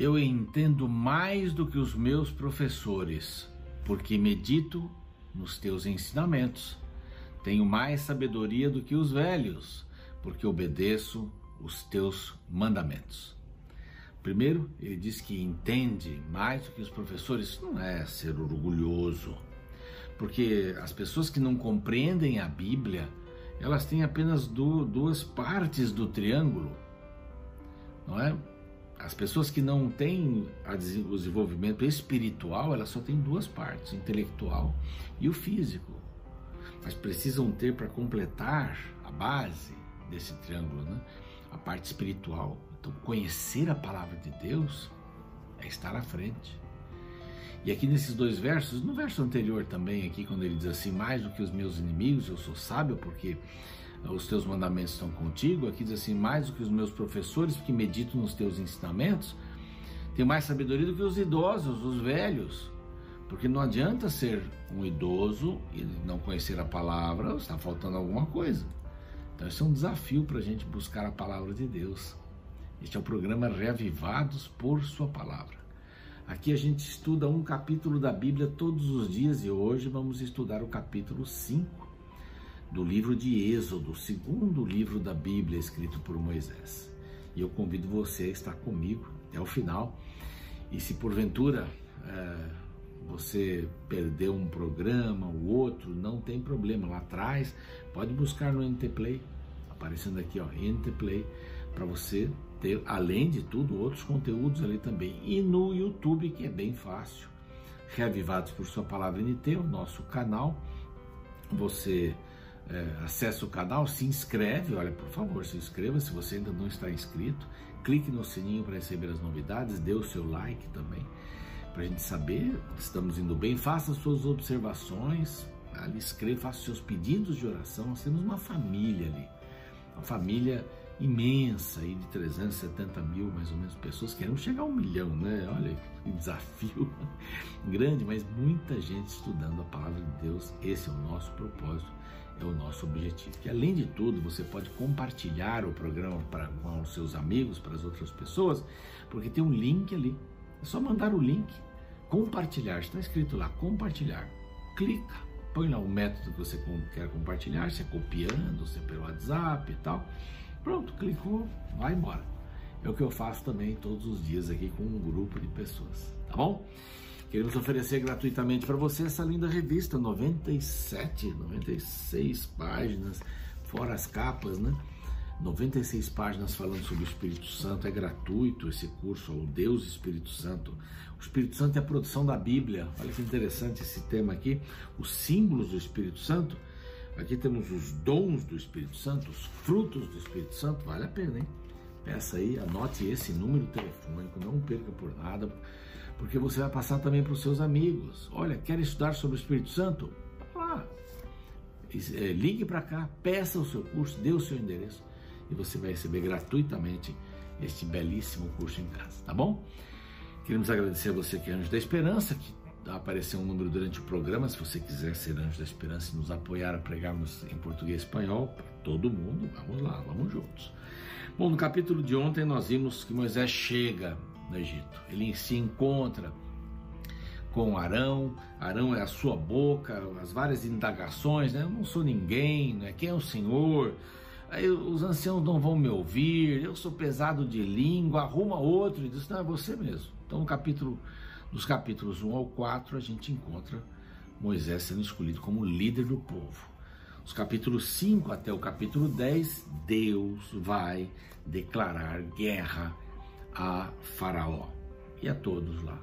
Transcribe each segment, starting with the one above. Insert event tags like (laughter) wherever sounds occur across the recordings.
Eu entendo mais do que os meus professores, porque medito nos teus ensinamentos. Tenho mais sabedoria do que os velhos, porque obedeço os teus mandamentos. Primeiro, ele diz que entende mais do que os professores. Isso não é ser orgulhoso, porque as pessoas que não compreendem a Bíblia, elas têm apenas duas partes do triângulo, não é? As pessoas que não têm o desenvolvimento espiritual, elas só têm duas partes, o intelectual e o físico. Mas precisam ter para completar a base desse triângulo, né? a parte espiritual. Então, conhecer a palavra de Deus é estar à frente. E aqui nesses dois versos, no verso anterior também, aqui, quando ele diz assim: Mais do que os meus inimigos, eu sou sábio, porque os teus mandamentos estão contigo. Aqui diz assim: mais do que os meus professores, porque medito nos teus ensinamentos. Tenho mais sabedoria do que os idosos, os velhos. Porque não adianta ser um idoso e não conhecer a palavra, está faltando alguma coisa. Então, esse é um desafio para a gente buscar a palavra de Deus. Este é o programa Reavivados por Sua Palavra. Aqui a gente estuda um capítulo da Bíblia todos os dias e hoje vamos estudar o capítulo 5 do livro de Êxodo, segundo livro da Bíblia escrito por Moisés. E eu convido você a estar comigo até o final. E se porventura é, você perdeu um programa, o outro, não tem problema. Lá atrás, pode buscar no NT Play, aparecendo aqui, ó, NT Play, para você ter, além de tudo, outros conteúdos ali também. E no YouTube, que é bem fácil. Reavivados por Sua Palavra NT, o nosso canal. Você é, acessa o canal, se inscreve, olha, por favor, se inscreva se você ainda não está inscrito, clique no sininho para receber as novidades, dê o seu like também, para a gente saber se estamos indo bem, faça suas observações, ali escreva, faça seus pedidos de oração, nós temos uma família ali, uma família imensa aí de 370 mil mais ou menos pessoas, queremos chegar a um milhão, né? Olha que desafio (laughs) grande, mas muita gente estudando a palavra de Deus, esse é o nosso propósito, é o nosso objetivo. Que além de tudo, você pode compartilhar o programa para, com os seus amigos, para as outras pessoas, porque tem um link ali, é só mandar o link, compartilhar, está escrito lá, compartilhar, clica, põe lá o método que você quer compartilhar, se é copiando, se é pelo WhatsApp e tal, Pronto, clicou, vai embora. É o que eu faço também todos os dias aqui com um grupo de pessoas, tá bom? Queremos oferecer gratuitamente para você essa linda revista, 97, 96 páginas, fora as capas, né? 96 páginas falando sobre o Espírito Santo, é gratuito esse curso, o Deus Espírito Santo. O Espírito Santo é a produção da Bíblia, olha que interessante esse tema aqui, os símbolos do Espírito Santo Aqui temos os dons do Espírito Santo, os frutos do Espírito Santo, vale a pena, hein? Peça aí, anote esse número telefônico, não perca por nada, porque você vai passar também para os seus amigos. Olha, quer estudar sobre o Espírito Santo? É, ligue para cá, peça o seu curso, dê o seu endereço e você vai receber gratuitamente este belíssimo curso em casa, tá bom? Queremos agradecer a você que é Anjo da Esperança, que aparecer um número durante o programa, se você quiser ser Anjo da Esperança e nos apoiar a pregarmos em português e espanhol, para todo mundo, vamos lá, vamos juntos. Bom, no capítulo de ontem nós vimos que Moisés chega no Egito, ele se encontra com Arão, Arão é a sua boca, as várias indagações, né? Eu não sou ninguém, né? quem é o Senhor? Aí os anciãos não vão me ouvir, eu sou pesado de língua, arruma outro e diz, não, é você mesmo. Então, no capítulo dos capítulos 1 ao 4, a gente encontra Moisés sendo escolhido como líder do povo. Os capítulos 5 até o capítulo 10, Deus vai declarar guerra a Faraó e a todos lá.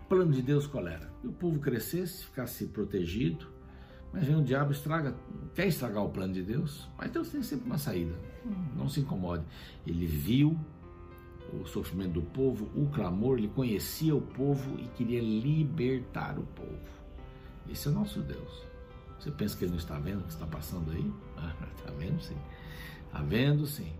O plano de Deus qual era? Que o povo crescesse, ficasse protegido, mas vem o diabo estraga, quer estragar o plano de Deus, mas Deus tem sempre uma saída. Não se incomode. Ele viu o sofrimento do povo, o clamor, ele conhecia o povo e queria libertar o povo. Esse é o nosso Deus. Você pensa que ele não está vendo o que está passando aí? está (laughs) vendo sim. Está vendo sim.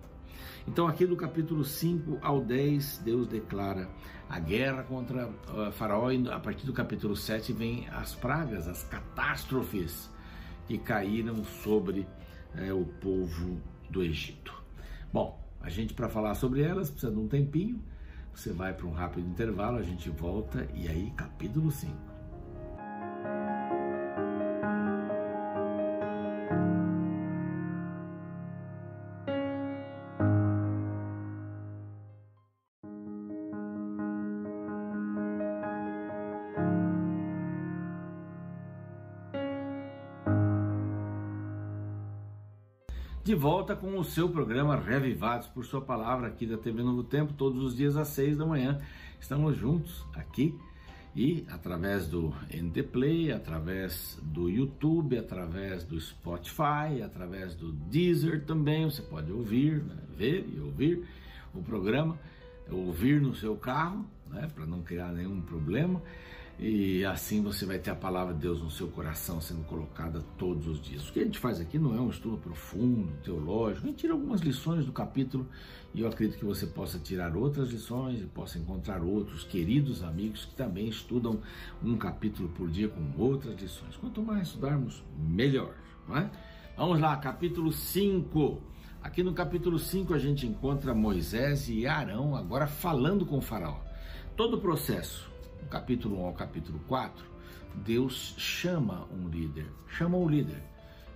Então, aqui do capítulo 5 ao 10, Deus declara a guerra contra uh, Faraó, e a partir do capítulo 7 vem as pragas, as catástrofes que caíram sobre uh, o povo do Egito. Bom, a gente, para falar sobre elas, precisa de um tempinho. Você vai para um rápido intervalo, a gente volta e aí capítulo 5. De volta com o seu programa Revivados por Sua Palavra aqui da TV Novo Tempo, todos os dias às seis da manhã. Estamos juntos aqui e através do NT Play, através do YouTube, através do Spotify, através do Deezer também, você pode ouvir, né? ver e ouvir o programa, ouvir no seu carro, né? para não criar nenhum problema e assim você vai ter a palavra de Deus no seu coração sendo colocada todos os dias. O que a gente faz aqui não é um estudo profundo, teológico, a gente tira algumas lições do capítulo e eu acredito que você possa tirar outras lições e possa encontrar outros queridos amigos que também estudam um capítulo por dia com outras lições. Quanto mais estudarmos, melhor. Não é? Vamos lá, capítulo 5. Aqui no capítulo 5 a gente encontra Moisés e Arão agora falando com o faraó. Todo o processo do capítulo 1 ao capítulo 4, Deus chama um líder, chama o líder.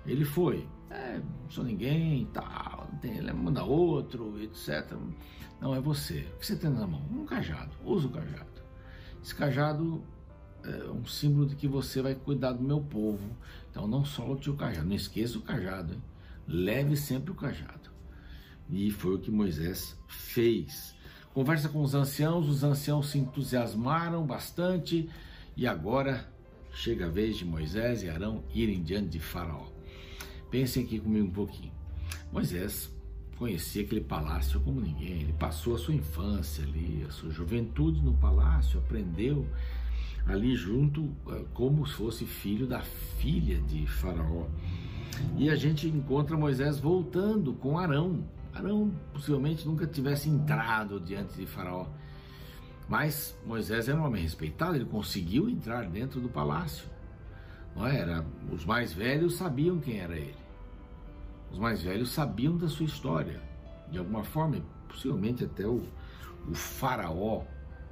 Ele foi, é, não sou ninguém, tal, ele manda outro, etc. Não, é você. O que você tem na mão? Um cajado. Usa o cajado. Esse cajado é um símbolo de que você vai cuidar do meu povo. Então não solte o cajado. Não esqueça o cajado. Hein? Leve sempre o cajado. E foi o que Moisés fez. Conversa com os anciãos, os anciãos se entusiasmaram bastante e agora chega a vez de Moisés e Arão irem diante de Faraó. Pensem aqui comigo um pouquinho. Moisés conhecia aquele palácio como ninguém, ele passou a sua infância ali, a sua juventude no palácio, aprendeu ali junto eh, como se fosse filho da filha de Faraó. E a gente encontra Moisés voltando com Arão, Arão possivelmente nunca tivesse entrado diante de Faraó. Mas Moisés era um homem respeitado, ele conseguiu entrar dentro do palácio. Não é? era? Os mais velhos sabiam quem era ele. Os mais velhos sabiam da sua história. De alguma forma, possivelmente até o, o faraó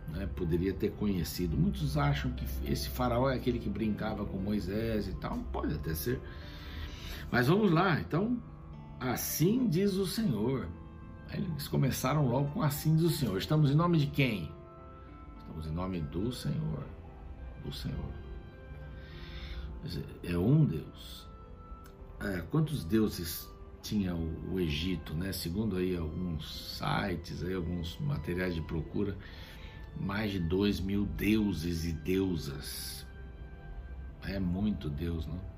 né, poderia ter conhecido. Muitos acham que esse faraó é aquele que brincava com Moisés e tal. Pode até ser. Mas vamos lá, então Assim diz o Senhor. Eles começaram logo com assim diz o Senhor. Estamos em nome de quem? Estamos em nome do Senhor. Do Senhor. É um Deus. É, quantos deuses tinha o, o, Egito, né? Segundo aí alguns sites, aí alguns materiais de procura, mais de dois mil deuses e deusas. É muito Deus, não?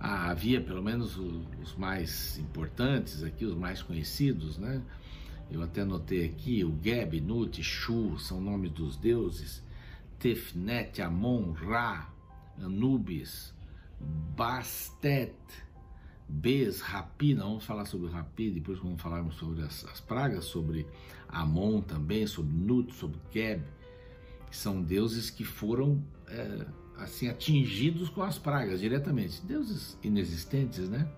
Ah, havia pelo menos os mais importantes aqui, os mais conhecidos, né? Eu até notei aqui o Geb, Nut, Shu, são nomes dos deuses. Tefnet, Amon, Ra, Anubis, Bastet, Bes, Rapi, não vamos falar sobre Rapi, depois vamos falarmos sobre as, as, pragas, sobre Amon também, sobre Nut, sobre Geb, que são deuses que foram é, assim atingidos com as pragas diretamente, deuses inexistentes, né?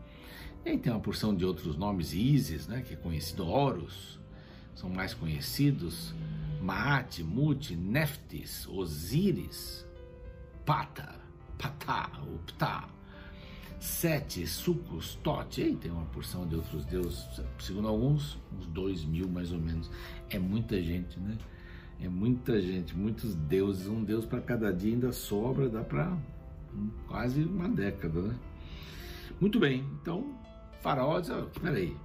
E aí tem uma porção de outros nomes, Isis, né, que é conhecido, Horus, são mais conhecidos, Maat, Mut, Neftis, Osíris, Pata, Patá, Uptá, Sete, Sucos, Tote, e aí tem uma porção de outros deuses, segundo alguns, uns dois mil mais ou menos, é muita gente, né? É muita gente, muitos deuses, um deus para cada dia ainda sobra, dá para quase uma década, né? Muito bem, então Faraó diz: peraí,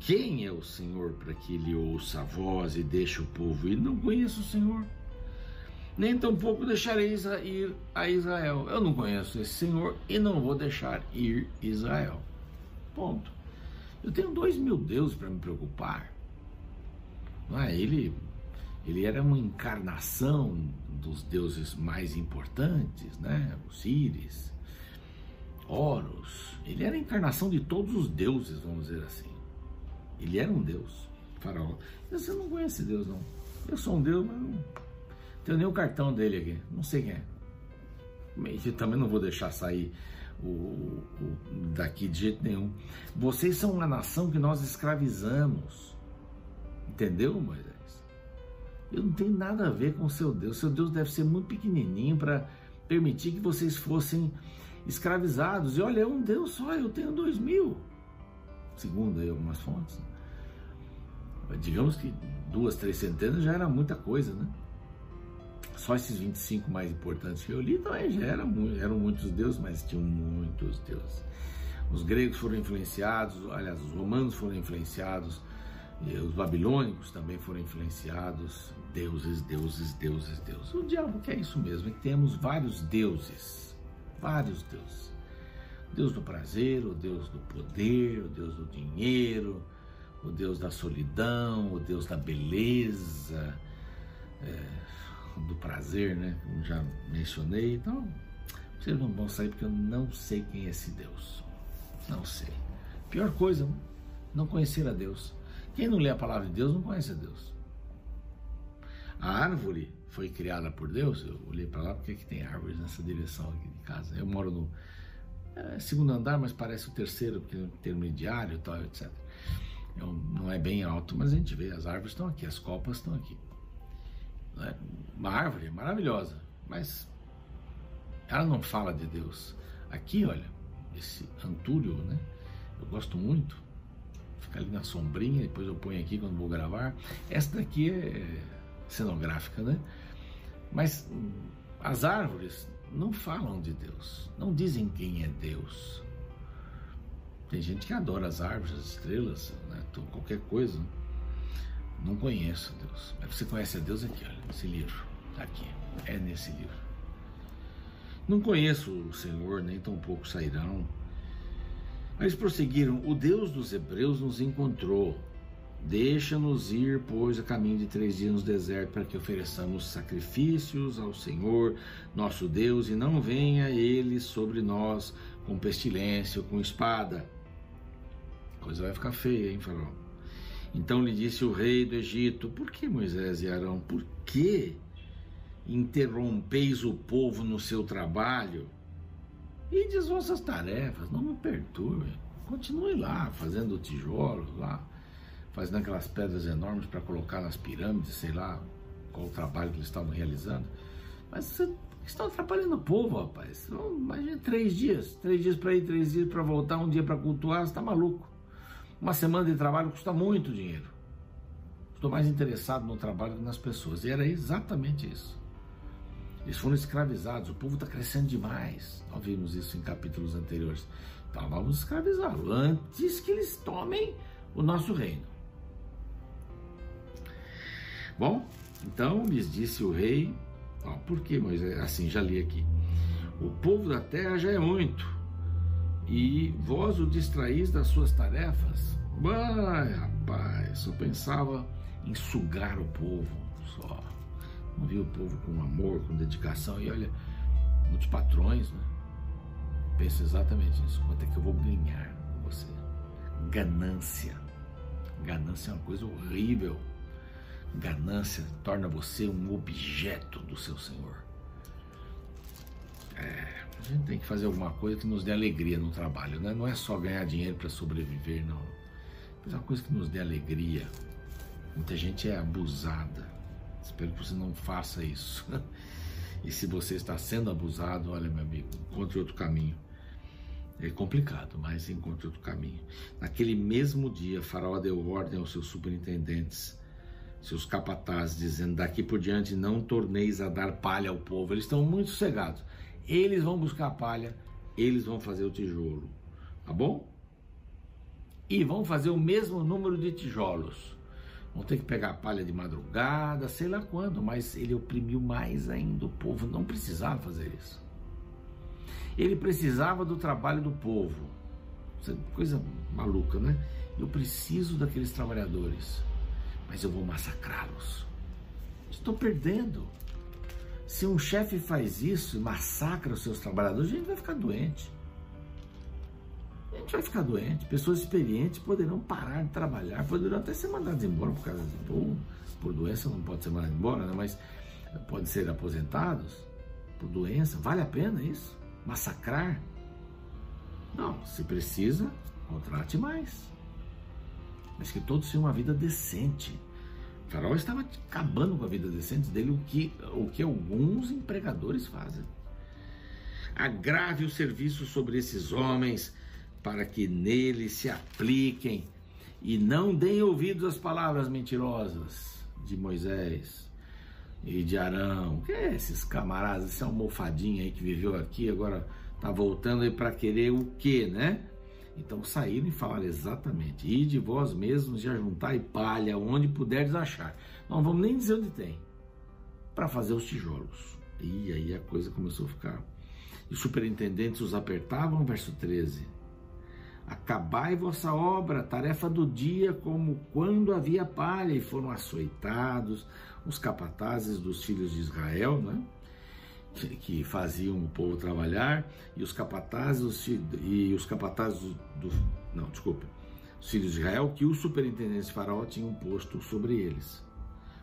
quem é o Senhor para que ele ouça a voz e deixe o povo ir? Não conheço o Senhor, nem tampouco deixarei ir a Israel. Eu não conheço esse Senhor e não vou deixar ir Israel. Ponto. Eu tenho dois mil deuses para me preocupar. Não é? Ele ele era uma encarnação dos deuses mais importantes, né? Osíris, Horus. Ele era a encarnação de todos os deuses, vamos dizer assim. Ele era um deus, faraó. Você não conhece Deus, não. Eu sou um deus, mas não tenho nem o cartão dele aqui. Não sei quem é. E também não vou deixar sair o, o, daqui de jeito nenhum. Vocês são uma nação que nós escravizamos. Entendeu, Moisés? Eu não tenho nada a ver com o seu Deus. Seu Deus deve ser muito pequenininho para permitir que vocês fossem escravizados. E olha, é um Deus só, eu tenho dois mil, segundo aí algumas fontes. Digamos que duas, três centenas já era muita coisa, né? Só esses 25 mais importantes que eu li também já eram, eram muitos deuses, mas tinham muitos deuses. Os gregos foram influenciados, aliás, os romanos foram influenciados, os babilônicos também foram influenciados. Deuses, deuses, deuses, deuses. O diabo quer isso mesmo, é que temos vários deuses, vários deuses. O Deus do prazer, o Deus do poder, o Deus do dinheiro, o Deus da solidão, o Deus da beleza, é, do prazer, né? Como já mencionei. Então, vocês não vão sair porque eu não sei quem é esse Deus. Não sei. Pior coisa, não conhecer a Deus. Quem não lê a palavra de Deus não conhece a Deus. A árvore foi criada por Deus. Eu olhei para lá porque é que tem árvores nessa direção aqui de casa. Eu moro no é, segundo andar, mas parece o terceiro, porque é intermediário e tal, etc. Eu, não é bem alto, mas a gente vê, as árvores estão aqui, as copas estão aqui. É uma árvore maravilhosa, mas ela não fala de Deus. Aqui, olha, esse antúrio, né? Eu gosto muito. Fica ali na sombrinha, depois eu ponho aqui quando vou gravar. Esta daqui é cenográfica, né? Mas as árvores não falam de Deus, não dizem quem é Deus. Tem gente que adora as árvores, as estrelas, né? qualquer coisa. Não conheço Deus. Mas você conhece a Deus aqui, olha, nesse livro. Está aqui. É nesse livro. Não conheço o Senhor, nem tampouco sairão. Mas prosseguiram: O Deus dos Hebreus nos encontrou. Deixa-nos ir, pois, a caminho de três dias no deserto, para que ofereçamos sacrifícios ao Senhor, nosso Deus, e não venha ele sobre nós com pestilência ou com espada. A coisa vai ficar feia, hein, Faraó? Então lhe disse o rei do Egito: Por que Moisés e Arão? Por que interrompeis o povo no seu trabalho? E diz vossas tarefas, não me perturbe. Continue lá, fazendo tijolos lá fazendo aquelas pedras enormes para colocar nas pirâmides, sei lá qual o trabalho que eles estavam realizando. Mas você estão atrapalhando o povo, rapaz. Então, imagina três dias, três dias para ir, três dias para voltar, um dia para cultuar, você está maluco. Uma semana de trabalho custa muito dinheiro. Estou mais interessado no trabalho que nas pessoas. E era exatamente isso. Eles foram escravizados, o povo está crescendo demais. Nós vimos isso em capítulos anteriores. Então vamos escravizá-lo antes que eles tomem o nosso reino. Bom, então lhes disse o rei, ó, por que Moisés? Assim, já li aqui. O povo da terra já é muito, e vós o distraís das suas tarefas? Ai, rapaz, só pensava em sugar o povo, só. Não via o povo com amor, com dedicação, e olha, muitos patrões, né? Pensa exatamente nisso, quanto é que eu vou ganhar com você? Ganância. Ganância é uma coisa horrível. Ganância torna você um objeto do seu Senhor. É, a gente tem que fazer alguma coisa que nos dê alegria no trabalho, né? Não é só ganhar dinheiro para sobreviver, não. Mas é uma coisa que nos dê alegria. Muita gente é abusada. Espero que você não faça isso. (laughs) E se você está sendo abusado, olha, meu amigo, encontre outro caminho. É complicado, mas encontre outro caminho. Naquele mesmo dia, Faraó deu ordem aos seus superintendentes seus capatazes, dizendo: daqui por diante não torneis a dar palha ao povo. Eles estão muito sossegados. Eles vão buscar palha, eles vão fazer o tijolo. Tá bom? E vão fazer o mesmo número de tijolos. Vão ter que pegar palha de madrugada, sei lá quando, mas ele oprimiu mais ainda o povo. Não precisava fazer isso. Ele precisava do trabalho do povo. É coisa maluca, né? Eu preciso daqueles trabalhadores mas eu vou massacrá-los. Estou perdendo. Se um chefe faz isso e massacra os seus trabalhadores, a gente vai ficar doente. Gente vai ficar doente. Pessoas experientes poderão parar de trabalhar, poderão até ser mandadas embora por causa de ou por doença, não pode ser mandado embora, né? mas podem ser aposentados por doença. Vale a pena isso? Massacrar? Não, se precisa, contrate mais mas que todos tenham uma vida decente. O faraó estava acabando com a vida decente dele, o que, o que alguns empregadores fazem. Agrave o serviço sobre esses homens para que nele se apliquem e não deem ouvidos às palavras mentirosas de Moisés e de Arão. Que é esses camaradas, esse almofadinho aí que viveu aqui, agora tá voltando aí para querer o quê, né? Então saíram e falaram exatamente: e de vós mesmos já juntai palha onde puderes achar. Não vamos nem dizer onde tem, para fazer os tijolos. E aí a coisa começou a ficar. E os superintendentes os apertavam, verso 13. Acabai vossa obra, tarefa do dia, como quando havia palha, e foram açoitados os capatazes dos filhos de Israel, né? que faziam o povo trabalhar, e os capatazes e os capatazes do, não, desculpa, os filhos de Israel, que o superintendente de Faraó tinham posto sobre eles.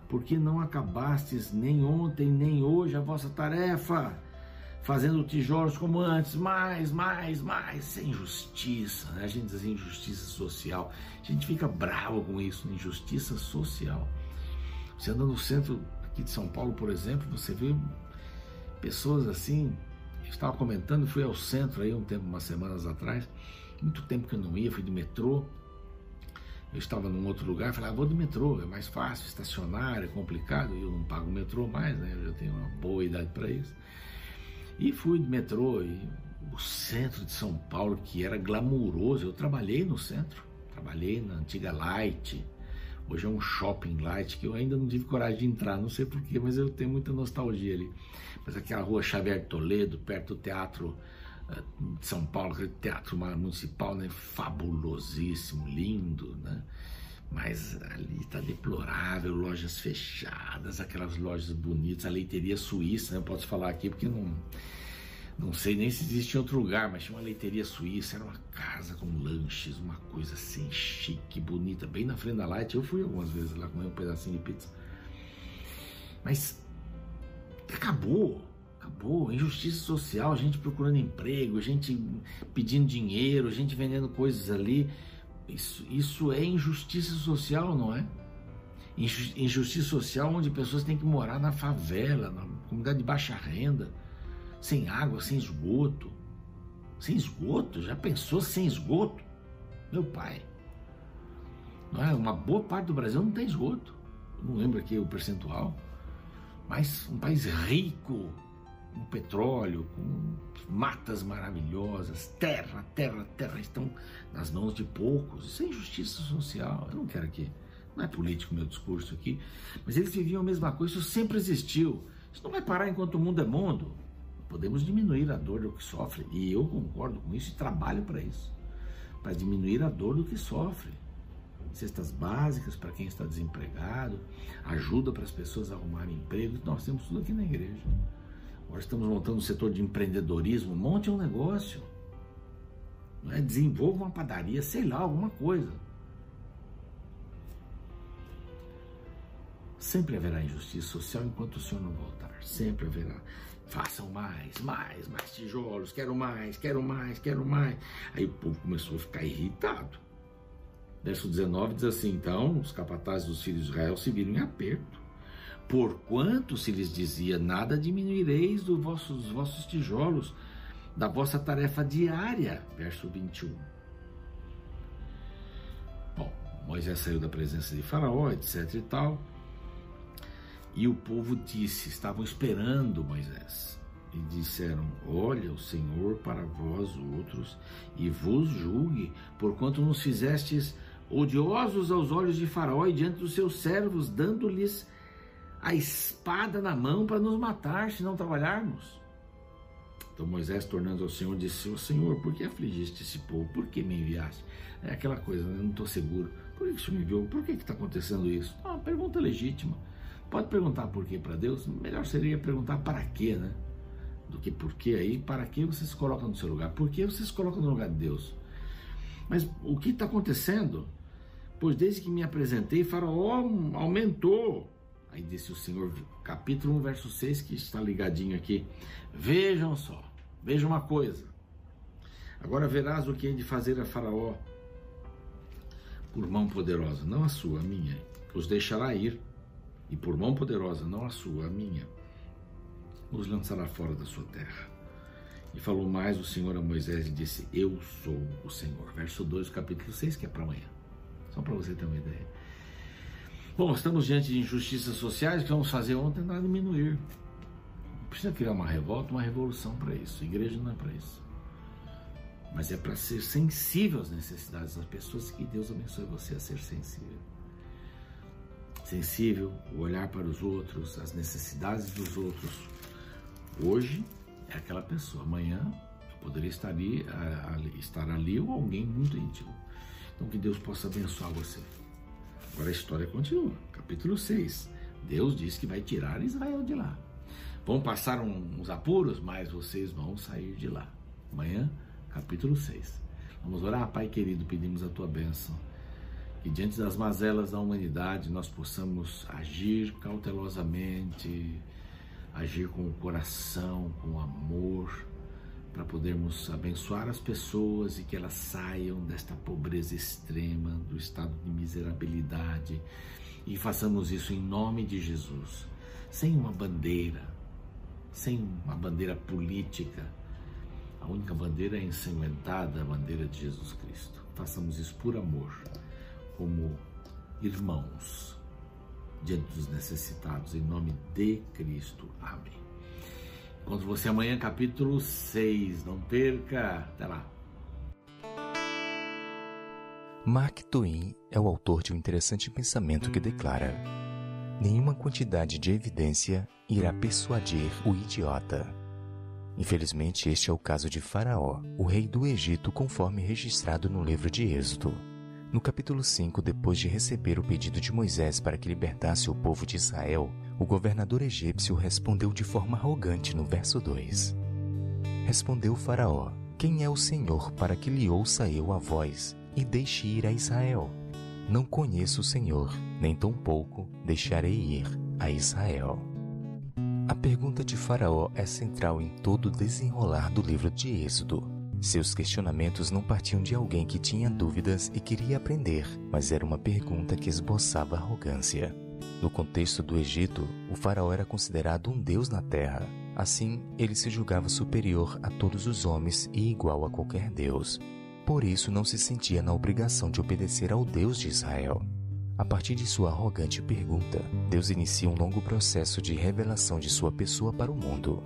Porque não acabastes nem ontem nem hoje a vossa tarefa, fazendo tijolos como antes, mais, mais, mais, sem justiça, né? a gente diz injustiça social, a gente fica bravo com isso, injustiça social. Você anda no centro aqui de São Paulo, por exemplo, você vê pessoas assim. Eu estava comentando, fui ao centro aí um tempo, umas semanas atrás, muito tempo que eu não ia, fui de metrô. Eu estava num outro lugar, falei, ah, vou de metrô, é mais fácil, estacionar, é complicado, eu não pago metrô mais, né? Eu já tenho uma boa idade para isso. E fui de metrô e o centro de São Paulo, que era glamuroso, eu trabalhei no centro, trabalhei na antiga Light, Hoje é um shopping light que eu ainda não tive coragem de entrar, não sei porquê, mas eu tenho muita nostalgia ali. Mas aquela rua Xavier Toledo, perto do Teatro uh, de São Paulo, aquele teatro municipal, né? Fabulosíssimo, lindo, né? Mas ali está deplorável, lojas fechadas, aquelas lojas bonitas, a leiteria suíça, né? eu posso falar aqui porque não não sei nem se existe em outro lugar, mas tinha uma leiteria suíça, era uma casa com lanches, uma coisa assim chique, bonita, bem na frente da Light. Eu fui algumas vezes lá comer um pedacinho de pizza. Mas acabou, acabou. Injustiça social, gente procurando emprego, gente pedindo dinheiro, gente vendendo coisas ali. Isso, isso é injustiça social, não é? Injustiça social onde pessoas têm que morar na favela, na comunidade de baixa renda sem água, sem esgoto. Sem esgoto? Já pensou sem esgoto? Meu pai. Não é? Uma boa parte do Brasil não tem esgoto. não lembro aqui o percentual. Mas um país rico, com petróleo, com matas maravilhosas, terra, terra, terra estão nas mãos de poucos. Isso é injustiça social. Eu não quero que. Não é político meu discurso aqui, mas eles viviam a mesma coisa, isso sempre existiu. Isso não vai parar enquanto o mundo é mundo. Podemos diminuir a dor do que sofre, e eu concordo com isso e trabalho para isso para diminuir a dor do que sofre. Cestas básicas para quem está desempregado, ajuda para as pessoas arrumarem emprego. Nós temos tudo aqui na igreja. Agora estamos montando um setor de empreendedorismo. Monte um negócio. É? Desenvolva uma padaria, sei lá, alguma coisa. Sempre haverá injustiça social enquanto o Senhor não voltar. Sempre haverá. Façam mais, mais, mais tijolos, quero mais, quero mais, quero mais. Aí o povo começou a ficar irritado. Verso 19 diz assim: Então os capatazes dos filhos de Israel se viram em aperto. Porquanto se lhes dizia: Nada diminuireis dos vossos, dos vossos tijolos, da vossa tarefa diária. Verso 21. Bom, Moisés saiu da presença de Faraó, etc e tal. E o povo disse: estavam esperando Moisés. E disseram: Olha o Senhor para vós outros e vos julgue, porquanto nos fizestes odiosos aos olhos de Faraó e diante dos seus servos, dando-lhes a espada na mão para nos matar se não trabalharmos. Então Moisés, tornando ao Senhor, disse: Senhor, por que afligiste esse povo? Por que me enviaste? É aquela coisa, né? não estou seguro. Por que o Senhor me enviou? Por que está acontecendo isso? É uma pergunta legítima. Pode perguntar por quê para Deus, melhor seria perguntar para quê, né? Do que por quê aí, para que você se coloca no seu lugar? Por que você se coloca no lugar de Deus? Mas o que está acontecendo? Pois desde que me apresentei, Faraó aumentou. Aí disse o Senhor, capítulo 1, verso 6, que está ligadinho aqui. Vejam só, vejam uma coisa. Agora verás o que hei de fazer a Faraó por mão poderosa, não a sua, a minha. Os deixará ir e por mão poderosa, não a sua, a minha, os lançará fora da sua terra. E falou mais o Senhor a Moisés e disse: Eu sou o Senhor. Verso 2, capítulo 6, que é para amanhã. Só para você ter uma ideia. Bom, estamos diante de injustiças sociais que vamos fazer ontem tentar diminuir. Não precisa criar uma revolta, uma revolução para isso. A igreja não é para isso. Mas é para ser sensível às necessidades das pessoas que Deus abençoe você a ser sensível sensível, o olhar para os outros, as necessidades dos outros. Hoje é aquela pessoa, amanhã eu poderia estar ali, estar ali ou alguém muito íntimo. Então que Deus possa abençoar você. Agora a história continua. Capítulo 6. Deus diz que vai tirar Israel de lá. Vão passar uns apuros, mas vocês vão sair de lá. Amanhã, capítulo 6. Vamos orar, Pai querido, pedimos a tua bênção que diante das mazelas da humanidade nós possamos agir cautelosamente, agir com o coração, com amor, para podermos abençoar as pessoas e que elas saiam desta pobreza extrema, do estado de miserabilidade e façamos isso em nome de Jesus, sem uma bandeira, sem uma bandeira política. A única bandeira é a bandeira de Jesus Cristo. Façamos isso por amor como irmãos diante dos necessitados, em nome de Cristo. Amém. Encontro você amanhã, capítulo 6. Não perca. Até lá. Mark Twain é o autor de um interessante pensamento que declara: Nenhuma quantidade de evidência irá persuadir o idiota. Infelizmente, este é o caso de Faraó, o rei do Egito, conforme registrado no livro de Êxodo. No capítulo 5, depois de receber o pedido de Moisés para que libertasse o povo de Israel, o governador egípcio respondeu de forma arrogante no verso 2. Respondeu Faraó: Quem é o Senhor para que lhe ouça eu a voz e deixe ir a Israel? Não conheço o Senhor, nem tampouco deixarei ir a Israel. A pergunta de Faraó é central em todo o desenrolar do livro de Êxodo. Seus questionamentos não partiam de alguém que tinha dúvidas e queria aprender, mas era uma pergunta que esboçava arrogância. No contexto do Egito, o faraó era considerado um deus na terra. Assim, ele se julgava superior a todos os homens e igual a qualquer deus. Por isso, não se sentia na obrigação de obedecer ao Deus de Israel. A partir de sua arrogante pergunta, Deus inicia um longo processo de revelação de sua pessoa para o mundo.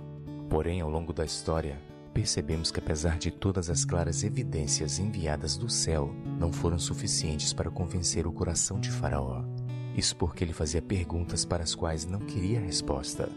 Porém, ao longo da história, percebemos que, apesar de todas as claras evidências enviadas do céu, não foram suficientes para convencer o coração de Faraó. Isso porque ele fazia perguntas para as quais não queria resposta.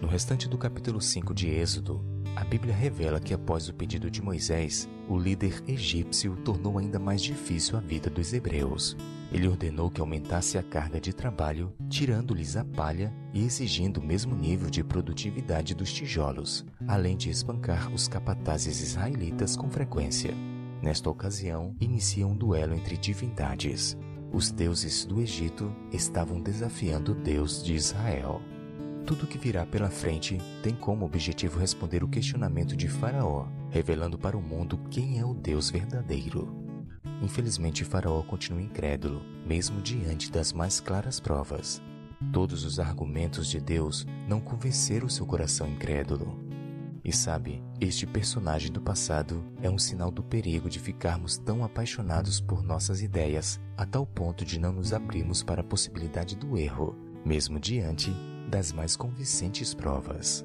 No restante do capítulo 5 de Êxodo, a Bíblia revela que após o pedido de Moisés, o líder egípcio tornou ainda mais difícil a vida dos hebreus. Ele ordenou que aumentasse a carga de trabalho, tirando-lhes a palha e exigindo o mesmo nível de produtividade dos tijolos, além de espancar os capatazes israelitas com frequência. Nesta ocasião, inicia um duelo entre divindades. Os deuses do Egito estavam desafiando o Deus de Israel. Tudo que virá pela frente tem como objetivo responder o questionamento de Faraó, revelando para o mundo quem é o Deus verdadeiro. Infelizmente, Faraó continua incrédulo, mesmo diante das mais claras provas. Todos os argumentos de Deus não convenceram seu coração incrédulo. E sabe, este personagem do passado é um sinal do perigo de ficarmos tão apaixonados por nossas ideias a tal ponto de não nos abrirmos para a possibilidade do erro, mesmo diante das mais convincentes provas.